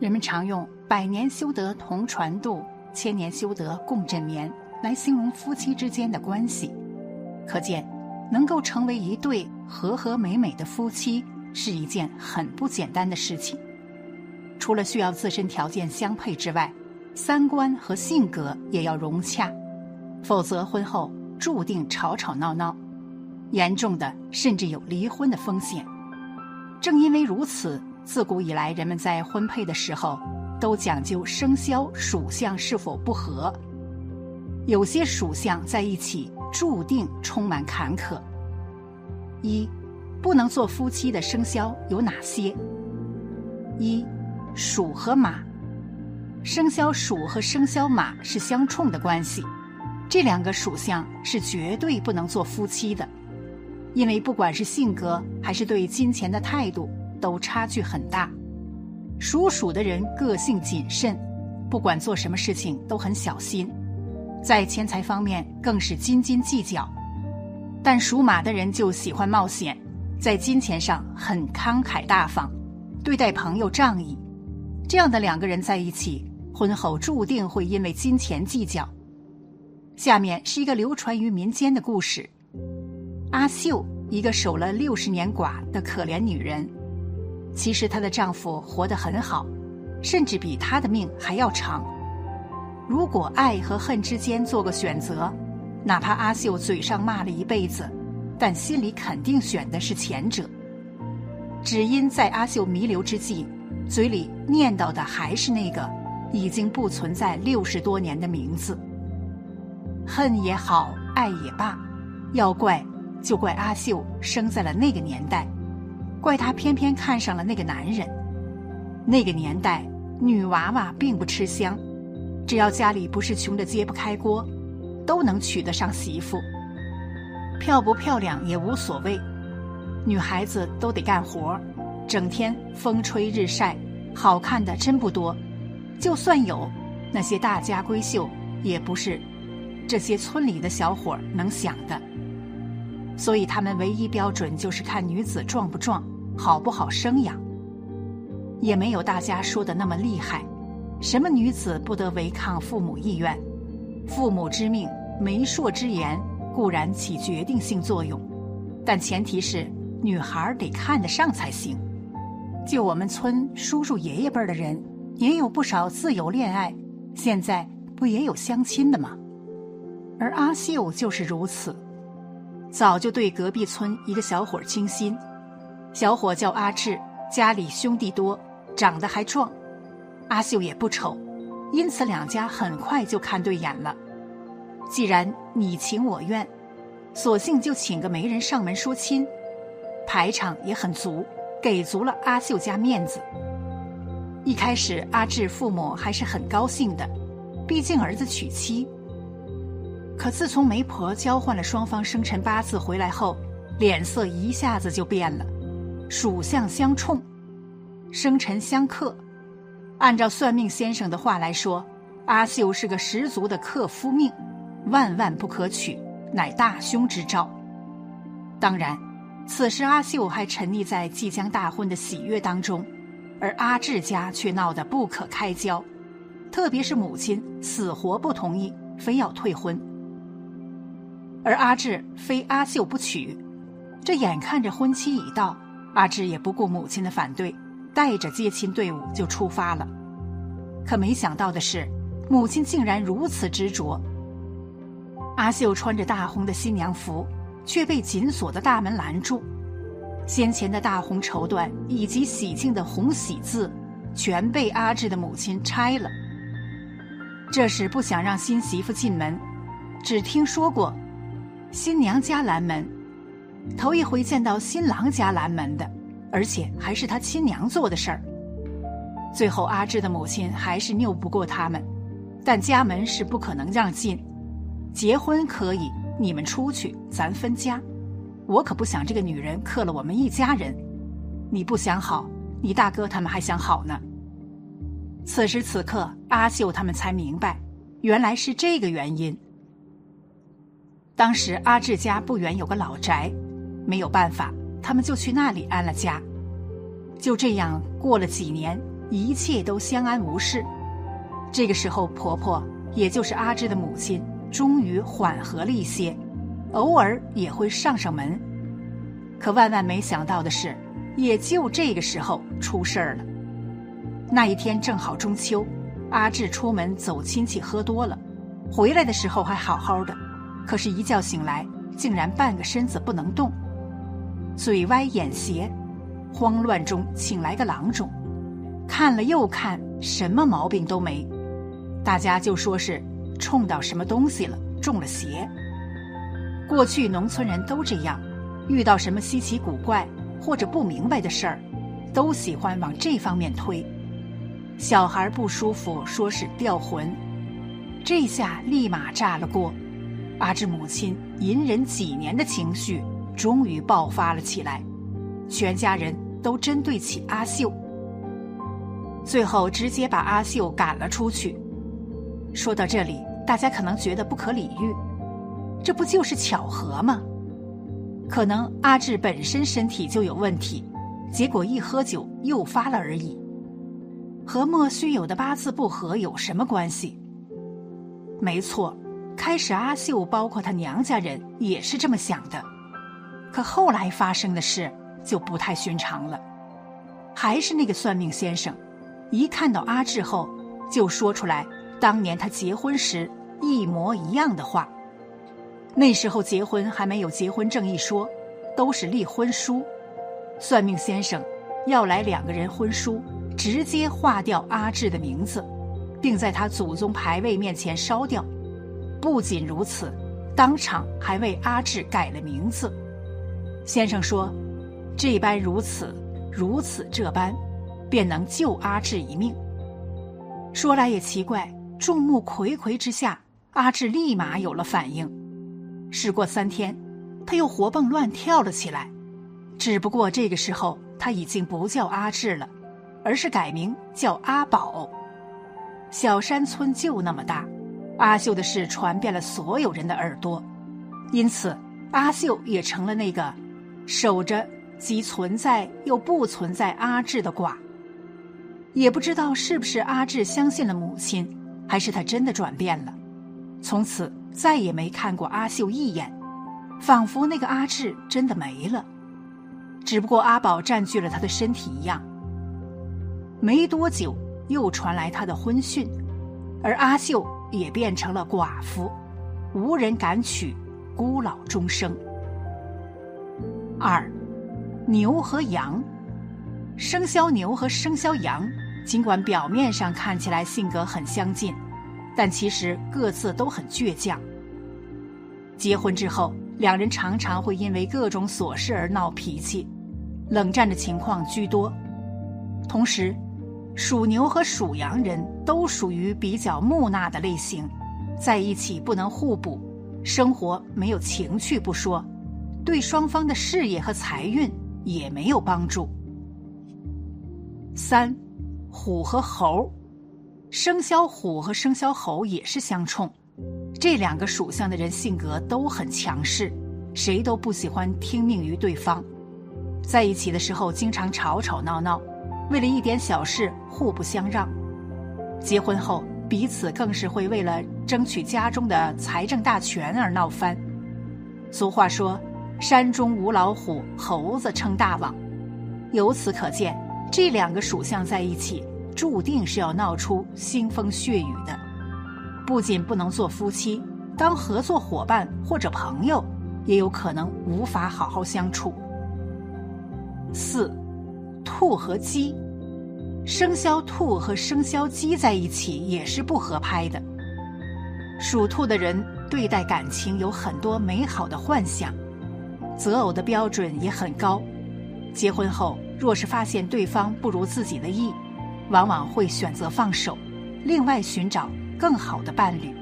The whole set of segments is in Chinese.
人们常用“百年修得同船渡，千年修得共枕眠”来形容夫妻之间的关系，可见能够成为一对和和美美的夫妻是一件很不简单的事情。除了需要自身条件相配之外，三观和性格也要融洽，否则婚后注定吵吵闹闹，严重的甚至有离婚的风险。正因为如此，自古以来人们在婚配的时候都讲究生肖属相是否不合。有些属相在一起注定充满坎坷。一，不能做夫妻的生肖有哪些？一，鼠和马。生肖鼠和生肖马是相冲的关系，这两个属相是绝对不能做夫妻的，因为不管是性格还是对金钱的态度都差距很大。属鼠的人个性谨慎，不管做什么事情都很小心，在钱财方面更是斤斤计较；但属马的人就喜欢冒险，在金钱上很慷慨大方，对待朋友仗义。这样的两个人在一起。婚后注定会因为金钱计较。下面是一个流传于民间的故事：阿秀，一个守了六十年寡的可怜女人，其实她的丈夫活得很好，甚至比她的命还要长。如果爱和恨之间做个选择，哪怕阿秀嘴上骂了一辈子，但心里肯定选的是前者。只因在阿秀弥留之际，嘴里念叨的还是那个。已经不存在六十多年的名字。恨也好，爱也罢，要怪就怪阿秀生在了那个年代，怪她偏偏看上了那个男人。那个年代，女娃娃并不吃香，只要家里不是穷的揭不开锅，都能娶得上媳妇。漂不漂亮也无所谓，女孩子都得干活，整天风吹日晒，好看的真不多。就算有，那些大家闺秀也不是这些村里的小伙能想的。所以他们唯一标准就是看女子壮不壮，好不好生养。也没有大家说的那么厉害，什么女子不得违抗父母意愿，父母之命、媒妁之言固然起决定性作用，但前提是女孩得看得上才行。就我们村叔叔爷爷辈的人。也有不少自由恋爱，现在不也有相亲的吗？而阿秀就是如此，早就对隔壁村一个小伙倾心。小伙叫阿志，家里兄弟多，长得还壮，阿秀也不丑，因此两家很快就看对眼了。既然你情我愿，索性就请个媒人上门说亲，排场也很足，给足了阿秀家面子。一开始，阿志父母还是很高兴的，毕竟儿子娶妻。可自从媒婆交换了双方生辰八字回来后，脸色一下子就变了。属相相冲，生辰相克。按照算命先生的话来说，阿秀是个十足的克夫命，万万不可娶，乃大凶之兆。当然，此时阿秀还沉溺在即将大婚的喜悦当中。而阿志家却闹得不可开交，特别是母亲死活不同意，非要退婚。而阿志非阿秀不娶，这眼看着婚期已到，阿志也不顾母亲的反对，带着接亲队伍就出发了。可没想到的是，母亲竟然如此执着。阿秀穿着大红的新娘服，却被紧锁的大门拦住。先前的大红绸缎以及喜庆的红喜字，全被阿志的母亲拆了。这是不想让新媳妇进门。只听说过，新娘家拦门，头一回见到新郎家拦门的，而且还是他亲娘做的事儿。最后，阿志的母亲还是拗不过他们，但家门是不可能让进。结婚可以，你们出去，咱分家。我可不想这个女人克了我们一家人，你不想好，你大哥他们还想好呢。此时此刻，阿秀他们才明白，原来是这个原因。当时阿志家不远有个老宅，没有办法，他们就去那里安了家。就这样过了几年，一切都相安无事。这个时候，婆婆也就是阿志的母亲，终于缓和了一些，偶尔也会上上门。可万万没想到的是，也就这个时候出事儿了。那一天正好中秋，阿志出门走亲戚喝多了，回来的时候还好好的，可是，一觉醒来竟然半个身子不能动，嘴歪眼斜，慌乱中请来个郎中，看了又看，什么毛病都没，大家就说是冲到什么东西了，中了邪。过去农村人都这样，遇到什么稀奇古怪或者不明白的事儿，都喜欢往这方面推。小孩不舒服，说是掉魂，这下立马炸了锅。阿志母亲隐忍几年的情绪终于爆发了起来，全家人都针对起阿秀，最后直接把阿秀赶了出去。说到这里，大家可能觉得不可理喻，这不就是巧合吗？可能阿志本身身体就有问题，结果一喝酒诱发了而已。和莫须有的八字不合有什么关系？没错，开始阿秀包括她娘家人也是这么想的，可后来发生的事就不太寻常了。还是那个算命先生，一看到阿志后，就说出来当年他结婚时一模一样的话。那时候结婚还没有结婚证一说，都是立婚书。算命先生要来两个人婚书。直接划掉阿志的名字，并在他祖宗牌位面前烧掉。不仅如此，当场还为阿志改了名字。先生说：“这般如此，如此这般，便能救阿志一命。”说来也奇怪，众目睽睽之下，阿志立马有了反应。事过三天，他又活蹦乱跳了起来。只不过这个时候，他已经不叫阿志了。而是改名叫阿宝。小山村就那么大，阿秀的事传遍了所有人的耳朵，因此阿秀也成了那个守着既存在又不存在阿志的卦。也不知道是不是阿志相信了母亲，还是他真的转变了，从此再也没看过阿秀一眼，仿佛那个阿志真的没了，只不过阿宝占据了他的身体一样。没多久，又传来他的婚讯，而阿秀也变成了寡妇，无人敢娶，孤老终生。二，牛和羊，生肖牛和生肖羊，尽管表面上看起来性格很相近，但其实各自都很倔强。结婚之后，两人常常会因为各种琐事而闹脾气，冷战的情况居多，同时。属牛和属羊人都属于比较木讷的类型，在一起不能互补，生活没有情趣不说，对双方的事业和财运也没有帮助。三，虎和猴，生肖虎和生肖猴也是相冲，这两个属相的人性格都很强势，谁都不喜欢听命于对方，在一起的时候经常吵吵闹闹。为了一点小事互不相让，结婚后彼此更是会为了争取家中的财政大权而闹翻。俗话说：“山中无老虎，猴子称大王。”由此可见，这两个属相在一起，注定是要闹出腥风血雨的。不仅不能做夫妻，当合作伙伴或者朋友，也有可能无法好好相处。四。兔和鸡，生肖兔和生肖鸡在一起也是不合拍的。属兔的人对待感情有很多美好的幻想，择偶的标准也很高。结婚后若是发现对方不如自己的意，往往会选择放手，另外寻找更好的伴侣。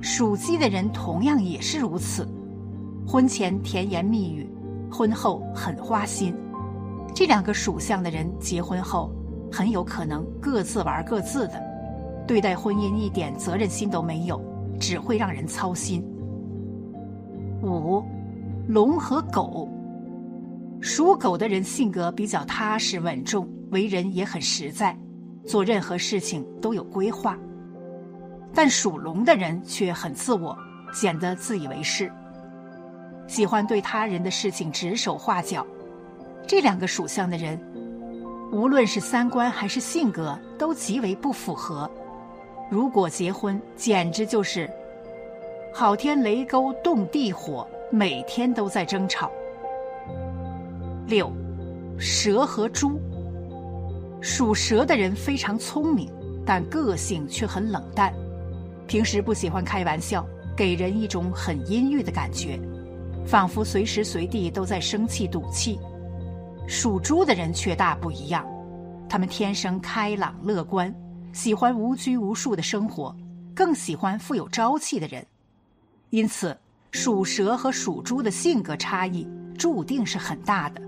属鸡的人同样也是如此，婚前甜言蜜语，婚后很花心。这两个属相的人结婚后，很有可能各自玩各自的，对待婚姻一点责任心都没有，只会让人操心。五，龙和狗，属狗的人性格比较踏实稳重，为人也很实在，做任何事情都有规划。但属龙的人却很自我，显得自以为是，喜欢对他人的事情指手画脚。这两个属相的人，无论是三观还是性格，都极为不符合。如果结婚，简直就是好天雷勾动地火，每天都在争吵。六，蛇和猪。属蛇的人非常聪明，但个性却很冷淡，平时不喜欢开玩笑，给人一种很阴郁的感觉，仿佛随时随地都在生气赌气。属猪的人却大不一样，他们天生开朗乐观，喜欢无拘无束的生活，更喜欢富有朝气的人。因此，属蛇和属猪的性格差异注定是很大的。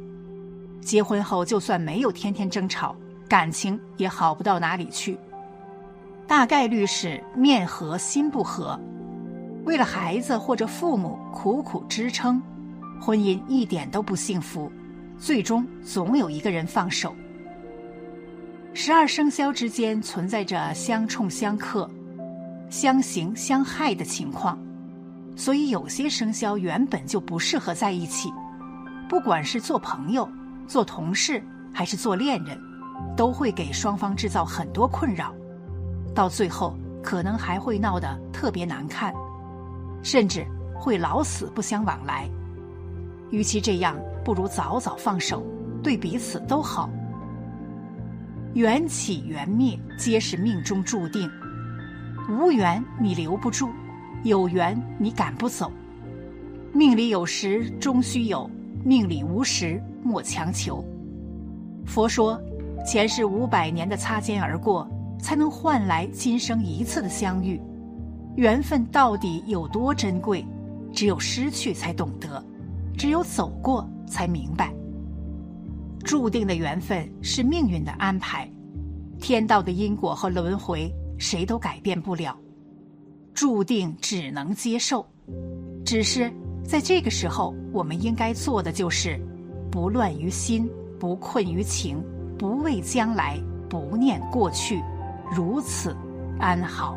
结婚后，就算没有天天争吵，感情也好不到哪里去。大概率是面和心不和，为了孩子或者父母苦苦支撑，婚姻一点都不幸福，最终总有一个人放手。十二生肖之间存在着相冲相克、相刑相害的情况，所以有些生肖原本就不适合在一起，不管是做朋友。做同事还是做恋人，都会给双方制造很多困扰，到最后可能还会闹得特别难看，甚至会老死不相往来。与其这样，不如早早放手，对彼此都好。缘起缘灭皆是命中注定，无缘你留不住，有缘你赶不走。命里有时终须有，命里无时。莫强求。佛说，前世五百年的擦肩而过，才能换来今生一次的相遇。缘分到底有多珍贵？只有失去才懂得，只有走过才明白。注定的缘分是命运的安排，天道的因果和轮回，谁都改变不了。注定只能接受。只是在这个时候，我们应该做的就是。不乱于心，不困于情，不畏将来，不念过去，如此安好。